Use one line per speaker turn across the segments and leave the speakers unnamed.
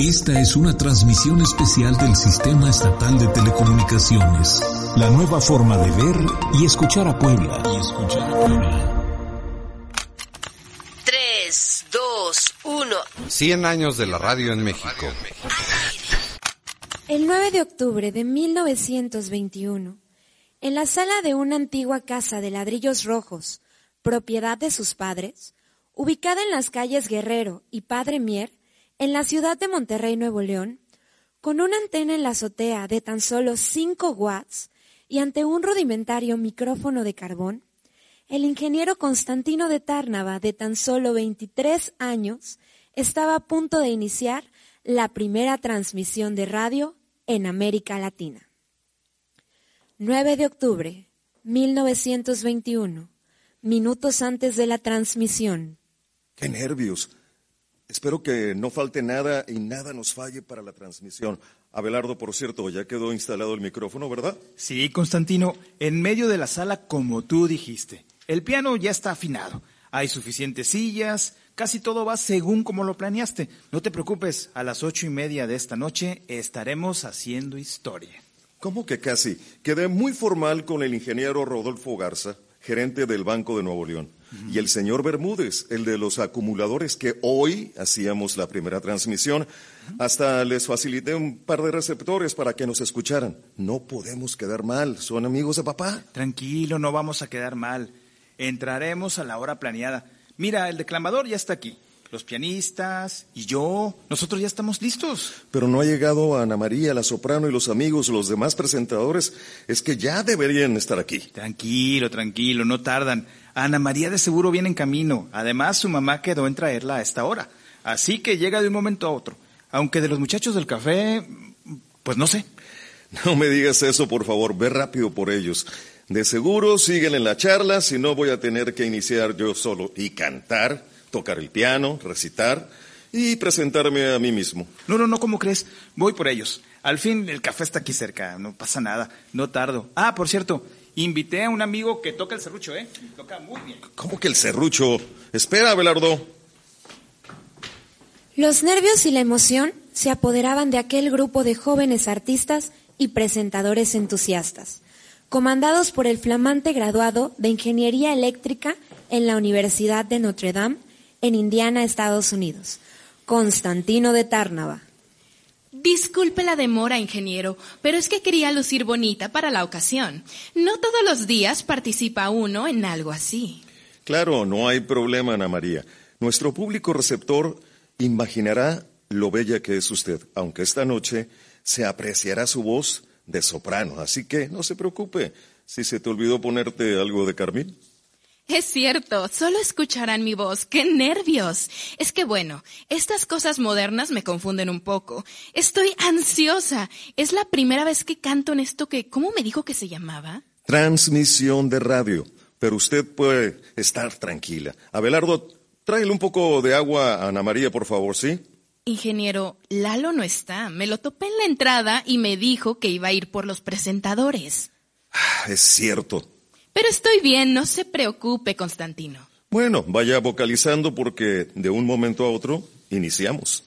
Esta es una transmisión especial del Sistema Estatal de Telecomunicaciones. La nueva forma de ver y escuchar a Puebla. Y escuchar a Puebla.
3, 2, 1.
100 años de la radio en México.
El 9 de octubre de 1921, en la sala de una antigua casa de ladrillos rojos, propiedad de sus padres, ubicada en las calles Guerrero y Padre Mier, en la ciudad de Monterrey, Nuevo León, con una antena en la azotea de tan solo 5 watts y ante un rudimentario micrófono de carbón, el ingeniero Constantino de Tárnava, de tan solo 23 años, estaba a punto de iniciar la primera transmisión de radio en América Latina. 9 de octubre, 1921, minutos antes de la transmisión.
¡Qué nervios! Espero que no falte nada y nada nos falle para la transmisión. Abelardo, por cierto, ya quedó instalado el micrófono, ¿verdad?
Sí, Constantino, en medio de la sala como tú dijiste. El piano ya está afinado. Hay suficientes sillas, casi todo va según como lo planeaste. No te preocupes, a las ocho y media de esta noche estaremos haciendo historia.
¿Cómo que casi? Quedé muy formal con el ingeniero Rodolfo Garza, gerente del Banco de Nuevo León y el señor Bermúdez, el de los acumuladores que hoy hacíamos la primera transmisión. Hasta les facilité un par de receptores para que nos escucharan. No podemos quedar mal, son amigos de papá.
Tranquilo, no vamos a quedar mal. Entraremos a la hora planeada. Mira, el declamador ya está aquí. Los pianistas y yo, nosotros ya estamos listos.
Pero no ha llegado Ana María, la soprano y los amigos, los demás presentadores. Es que ya deberían estar aquí.
Tranquilo, tranquilo, no tardan. Ana María de seguro viene en camino. Además, su mamá quedó en traerla a esta hora. Así que llega de un momento a otro. Aunque de los muchachos del café, pues no sé.
No me digas eso, por favor. Ve rápido por ellos. De seguro siguen en la charla, si no voy a tener que iniciar yo solo y cantar, tocar el piano, recitar y presentarme a mí mismo.
No, no, no, ¿cómo crees? Voy por ellos. Al fin el café está aquí cerca, no pasa nada, no tardo. Ah, por cierto, Invité a un amigo que toca el serrucho, ¿eh? Toca muy bien.
¿Cómo que el serrucho? Espera, Belardo.
Los nervios y la emoción se apoderaban de aquel grupo de jóvenes artistas y presentadores entusiastas, comandados por el flamante graduado de Ingeniería Eléctrica en la Universidad de Notre Dame, en Indiana, Estados Unidos, Constantino de Tárnava.
Disculpe la demora, ingeniero, pero es que quería lucir bonita para la ocasión. No todos los días participa uno en algo así.
Claro, no hay problema, Ana María. Nuestro público receptor imaginará lo bella que es usted, aunque esta noche se apreciará su voz de soprano. Así que no se preocupe si se te olvidó ponerte algo de carmín.
Es cierto, solo escucharán mi voz. ¡Qué nervios! Es que bueno, estas cosas modernas me confunden un poco. Estoy ansiosa. Es la primera vez que canto en esto que, ¿cómo me dijo que se llamaba?
Transmisión de radio. Pero usted puede estar tranquila. Abelardo, tráele un poco de agua a Ana María, por favor, ¿sí?
Ingeniero, Lalo no está. Me lo topé en la entrada y me dijo que iba a ir por los presentadores.
Ah, es cierto.
Pero estoy bien, no se preocupe, Constantino.
Bueno, vaya vocalizando porque de un momento a otro iniciamos.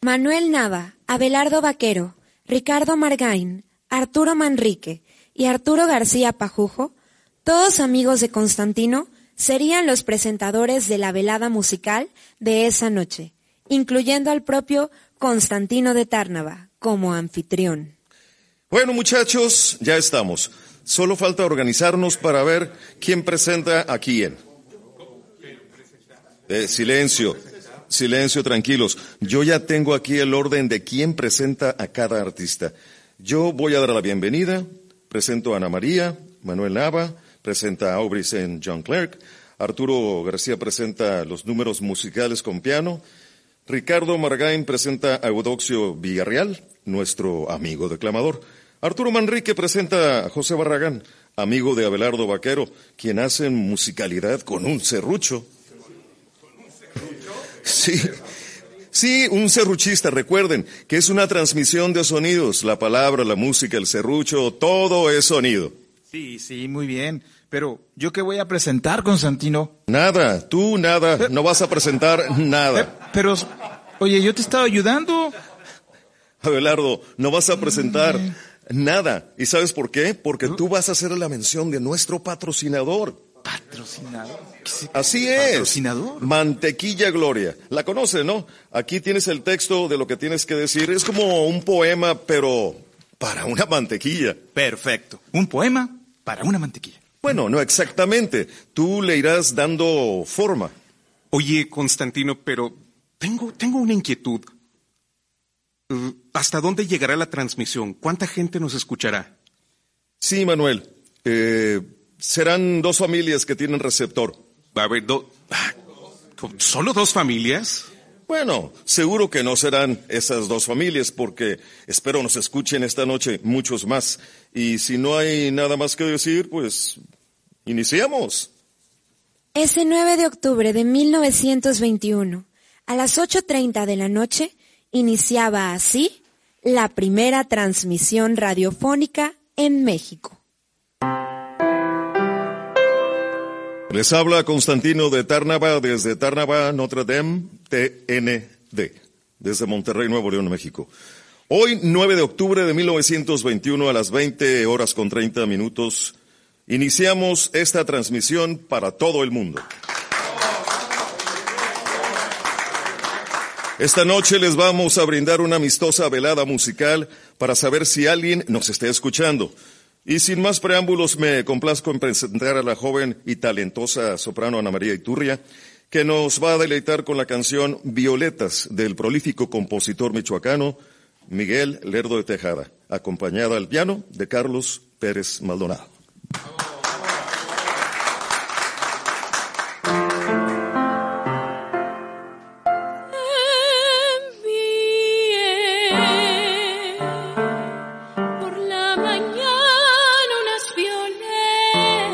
Manuel Nava, Abelardo Vaquero, Ricardo Margain, Arturo Manrique y Arturo García Pajujo, todos amigos de Constantino, serían los presentadores de la velada musical de esa noche, incluyendo al propio Constantino de Tárnava como anfitrión.
Bueno, muchachos, ya estamos. Solo falta organizarnos para ver quién presenta a quién. Eh, silencio, silencio, tranquilos. Yo ya tengo aquí el orden de quién presenta a cada artista. Yo voy a dar la bienvenida. Presento a Ana María, Manuel Nava, presenta a Aubrey St. John Clerk, Arturo García presenta los números musicales con piano, Ricardo Margain presenta a Eudoxio Villarreal, nuestro amigo declamador. Arturo Manrique presenta a José Barragán, amigo de Abelardo Vaquero, quien hace musicalidad con un serrucho. Sí, sí, un serruchista, recuerden que es una transmisión de sonidos, la palabra, la música, el serrucho, todo es sonido.
Sí, sí, muy bien. Pero, ¿yo qué voy a presentar, Constantino?
Nada, tú nada, no vas a presentar nada.
Pero, oye, yo te estaba ayudando.
Abelardo, no vas a presentar nada. ¿Y sabes por qué? Porque tú vas a hacer la mención de nuestro patrocinador.
¿Patrocinador?
Así es.
¿Patrocinador?
Mantequilla Gloria. La conoce, ¿no? Aquí tienes el texto de lo que tienes que decir. Es como un poema, pero para una mantequilla.
Perfecto. Un poema para una mantequilla.
Bueno, no exactamente. Tú le irás dando forma.
Oye, Constantino, pero tengo, tengo una inquietud. Uh, ¿Hasta dónde llegará la transmisión? ¿Cuánta gente nos escuchará?
Sí, Manuel. Eh, serán dos familias que tienen receptor.
A ver, do- ah, ¿solo dos familias?
Bueno, seguro que no serán esas dos familias porque espero nos escuchen esta noche muchos más. Y si no hay nada más que decir, pues iniciamos.
Ese 9 de octubre de 1921, a las 8.30 de la noche, iniciaba así la primera transmisión radiofónica en México.
Les habla Constantino de Tárnava desde Tárnava, Notre Dame, TND, desde Monterrey, Nuevo León, México. Hoy, 9 de octubre de 1921 a las 20 horas con 30 minutos, iniciamos esta transmisión para todo el mundo. Esta noche les vamos a brindar una amistosa velada musical para saber si alguien nos está escuchando. Y sin más preámbulos, me complazco en presentar a la joven y talentosa soprano Ana María Iturria, que nos va a deleitar con la canción Violetas del prolífico compositor michoacano Miguel Lerdo de Tejada, acompañada al piano de Carlos Pérez Maldonado.
Violetas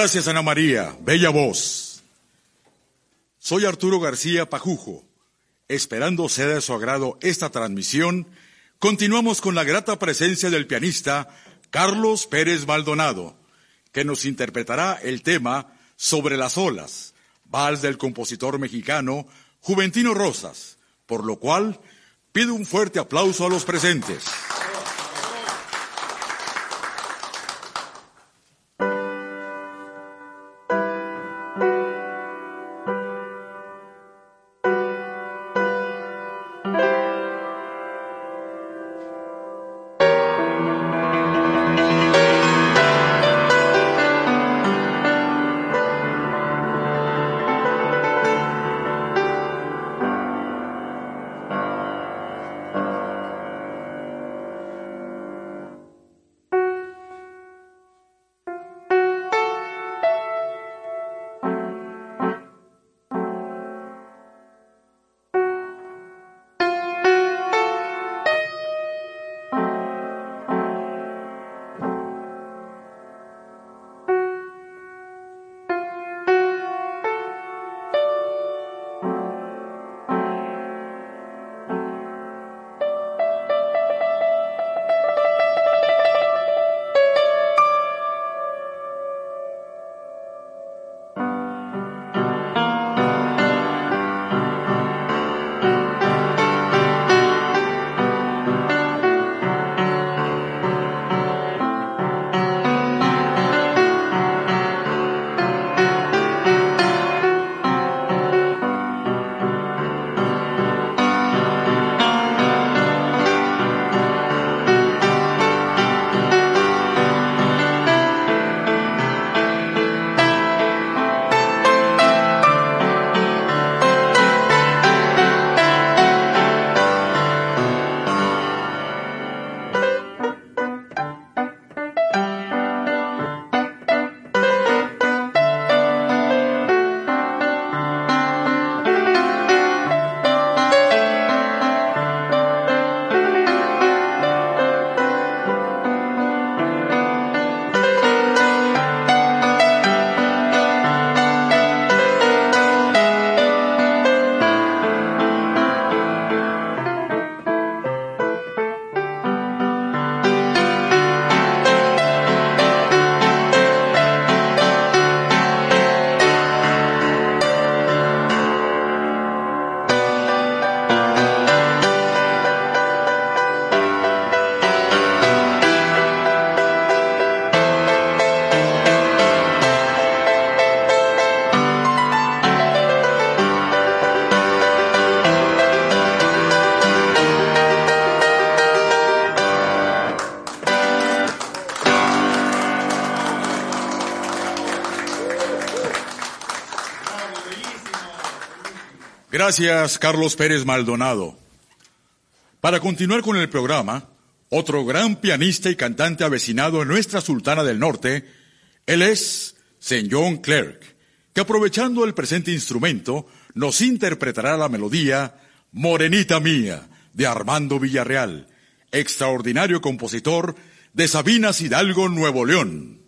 Gracias, Ana María. Bella voz. Soy Arturo García Pajujo. Esperando sea de su agrado esta transmisión, continuamos con la grata presencia del pianista Carlos Pérez Maldonado, que nos interpretará el tema Sobre las olas, vals del compositor mexicano Juventino Rosas, por lo cual pido un fuerte aplauso a los presentes. Gracias, Carlos Pérez Maldonado. Para continuar con el programa, otro gran pianista y cantante avecinado en nuestra Sultana del Norte, él es St. John Clerk, que aprovechando el presente instrumento, nos interpretará la melodía Morenita Mía, de Armando Villarreal, extraordinario compositor de Sabinas Hidalgo, Nuevo León.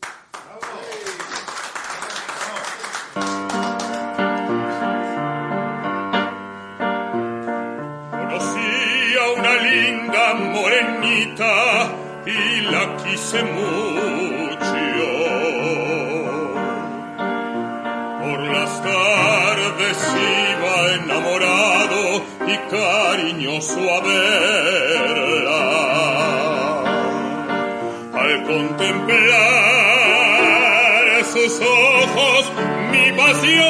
Y cariñoso a. Al contemplar sus ojos, mi pasión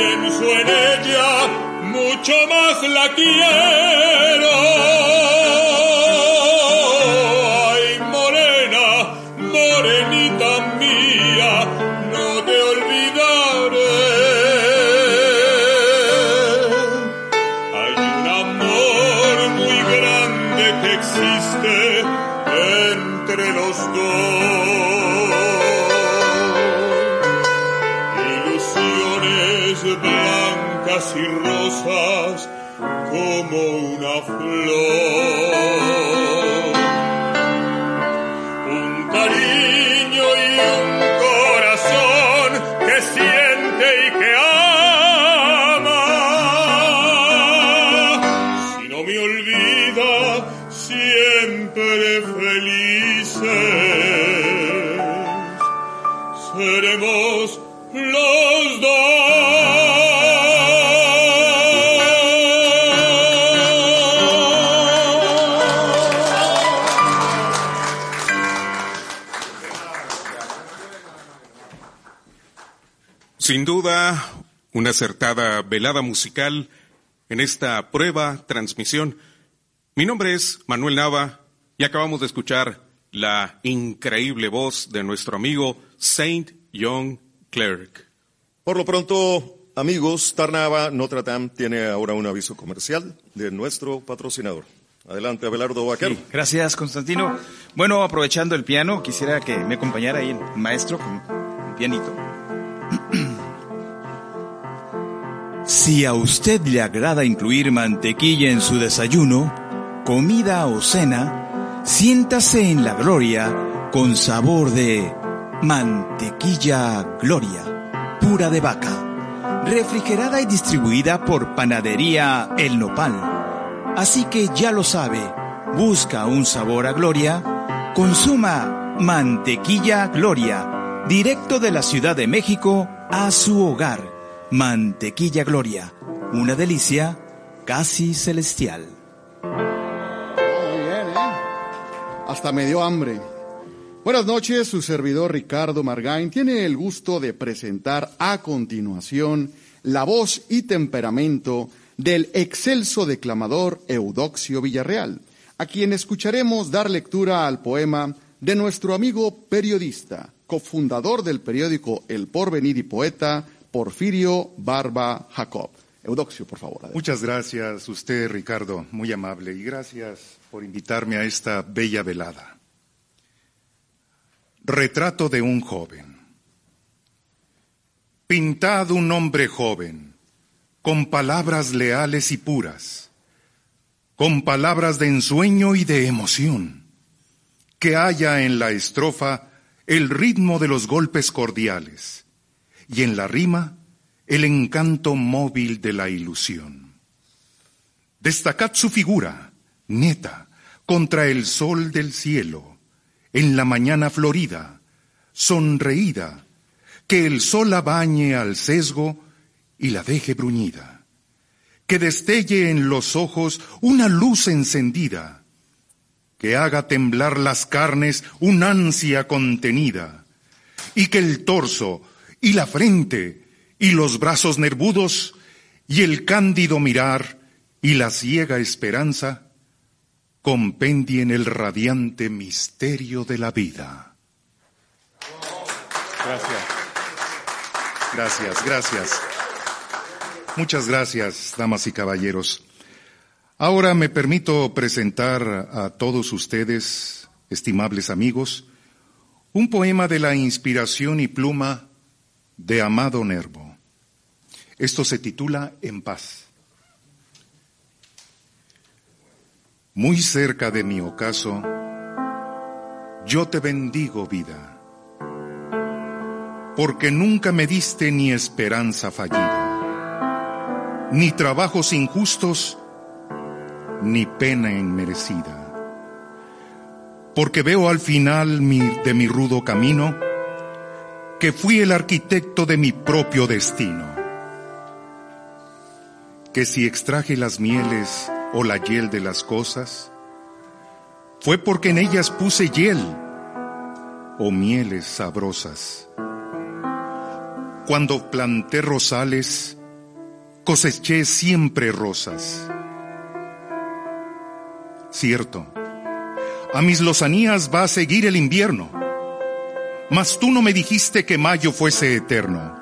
pienso en ella, mucho más la quiero.
Una acertada velada musical en esta prueba, transmisión. Mi nombre es Manuel Nava y acabamos de escuchar la increíble voz de nuestro amigo Saint Young Clerk.
Por lo pronto, amigos, Tarnava Notre Dame tiene ahora un aviso comercial de nuestro patrocinador. Adelante, Abelardo Vaquero.
gracias, Constantino. Bueno, aprovechando el piano, quisiera que me acompañara ahí el maestro con un pianito. Si a usted le agrada incluir mantequilla en su desayuno, comida o cena, siéntase en la gloria con sabor de mantequilla gloria, pura de vaca, refrigerada y distribuida por Panadería El Nopal. Así que ya lo sabe, busca un sabor a gloria, consuma mantequilla gloria, directo de la Ciudad de México a su hogar Mantequilla Gloria, una delicia casi celestial.
Muy bien, ¿eh? Hasta me dio hambre. Buenas noches, su servidor Ricardo Margain tiene el gusto de presentar a continuación la voz y temperamento del excelso declamador Eudoxio Villarreal, a quien escucharemos dar lectura al poema de nuestro amigo periodista, cofundador del periódico El Porvenir y poeta, Porfirio Barba Jacob. Eudoxio, por favor.
Muchas gracias, usted, Ricardo, muy amable, y gracias por invitarme a esta bella velada. Retrato de un joven. Pintado un hombre joven, con palabras leales y puras, con palabras de ensueño y de emoción, que haya en la estrofa el ritmo de los golpes cordiales y en la rima el encanto móvil de la ilusión. Destacad su figura, neta, contra el sol del cielo, en la mañana florida, sonreída, que el sol la bañe al sesgo y la deje bruñida, que destelle en los ojos una luz encendida, que haga temblar las carnes una ansia contenida, y que el torso y la frente y los brazos nervudos y el cándido mirar y la ciega esperanza compendien el radiante misterio de la vida. Gracias. Gracias, gracias. Muchas gracias, damas y caballeros. Ahora me permito presentar a todos ustedes, estimables amigos, un poema de la inspiración y pluma de Amado Nervo. Esto se titula En paz. Muy cerca de mi ocaso, yo te bendigo vida, porque nunca me diste ni esperanza fallida, ni trabajos injustos, ni pena inmerecida. Porque veo al final de mi rudo camino que fui el arquitecto de mi propio destino. Que si extraje las mieles o la hiel de las cosas, fue porque en ellas puse hiel o mieles sabrosas. Cuando planté rosales, coseché siempre rosas. Cierto, a mis lozanías va a seguir el invierno, mas tú no me dijiste que mayo fuese eterno.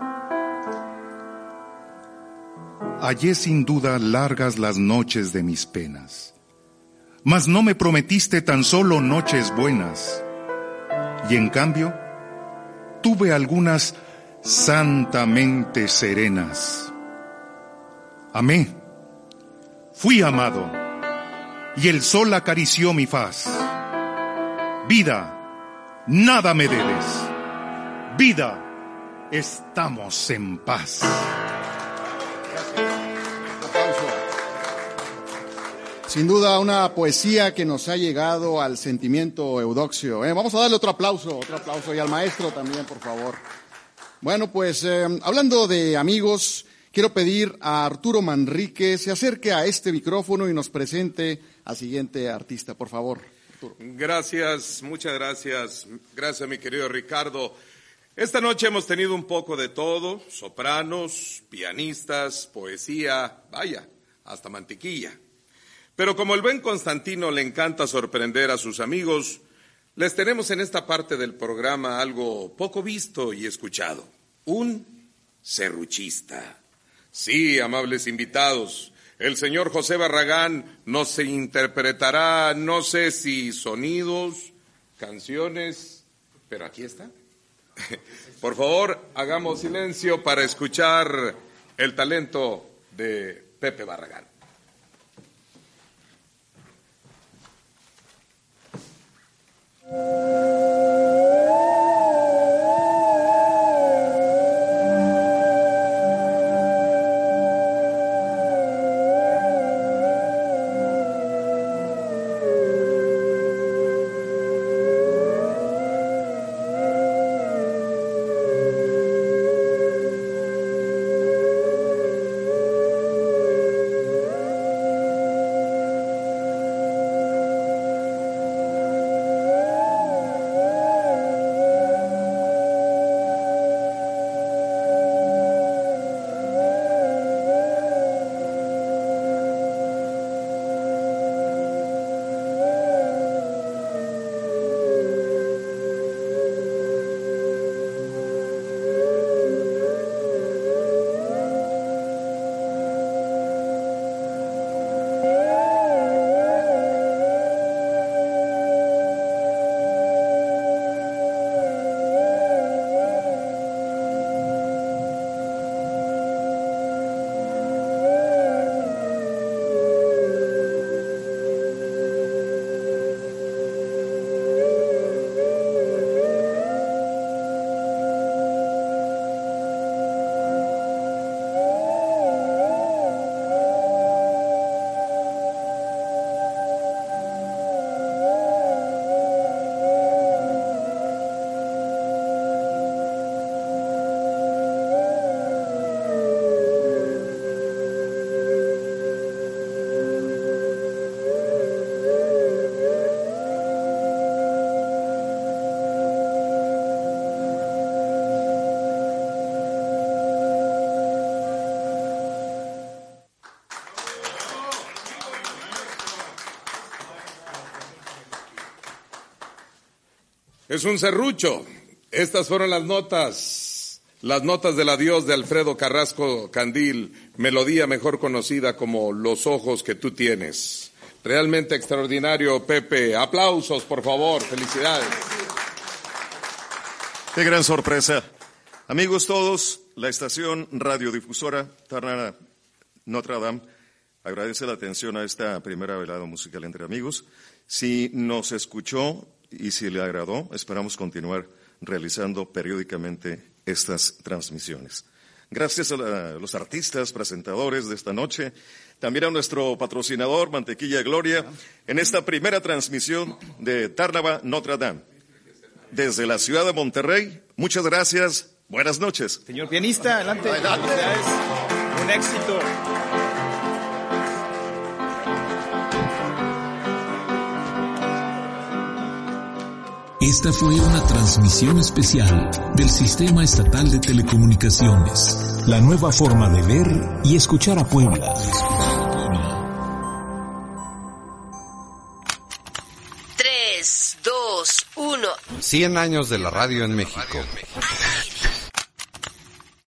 Hallé sin duda largas las noches de mis penas, mas no me prometiste tan solo noches buenas. Y en cambio, tuve algunas santamente serenas. Amé, fui amado, y el sol acarició mi faz. Vida, nada me debes. Vida, estamos en paz.
Sin duda una poesía que nos ha llegado al sentimiento eudoxio. ¿eh? Vamos a darle otro aplauso, otro aplauso y al maestro también, por favor. Bueno, pues eh, hablando de amigos, quiero pedir a Arturo Manrique se acerque a este micrófono y nos presente al siguiente artista, por favor.
Gracias, muchas gracias. Gracias, mi querido Ricardo. Esta noche hemos tenido un poco de todo, sopranos, pianistas, poesía, vaya, hasta mantequilla. Pero como el buen Constantino le encanta sorprender a sus amigos, les tenemos en esta parte del programa algo poco visto y escuchado. Un serruchista. Sí, amables invitados, el señor José Barragán nos interpretará, no sé si sonidos, canciones, pero aquí está. Por favor, hagamos silencio para escuchar el talento de Pepe Barragán. Es un serrucho. Estas fueron las notas, las notas del adiós de Alfredo Carrasco Candil, melodía mejor conocida como Los ojos que tú tienes. Realmente extraordinario, Pepe. Aplausos, por favor. Felicidades.
Qué gran sorpresa. Amigos todos, la estación radiodifusora Tarnana Notre Dame agradece la atención a esta primera velada musical entre amigos. Si nos escuchó y si le agradó, esperamos continuar realizando periódicamente estas transmisiones. Gracias a los artistas, presentadores de esta noche, también a nuestro patrocinador, Mantequilla Gloria, en esta primera transmisión de Tarnava Notre Dame. Desde la ciudad de Monterrey, muchas gracias, buenas noches.
Señor pianista, adelante. adelante. Un éxito.
Esta fue una transmisión especial del Sistema Estatal de Telecomunicaciones, la nueva forma de ver y escuchar a Puebla.
Tres, dos, uno.
100 años de la radio en México.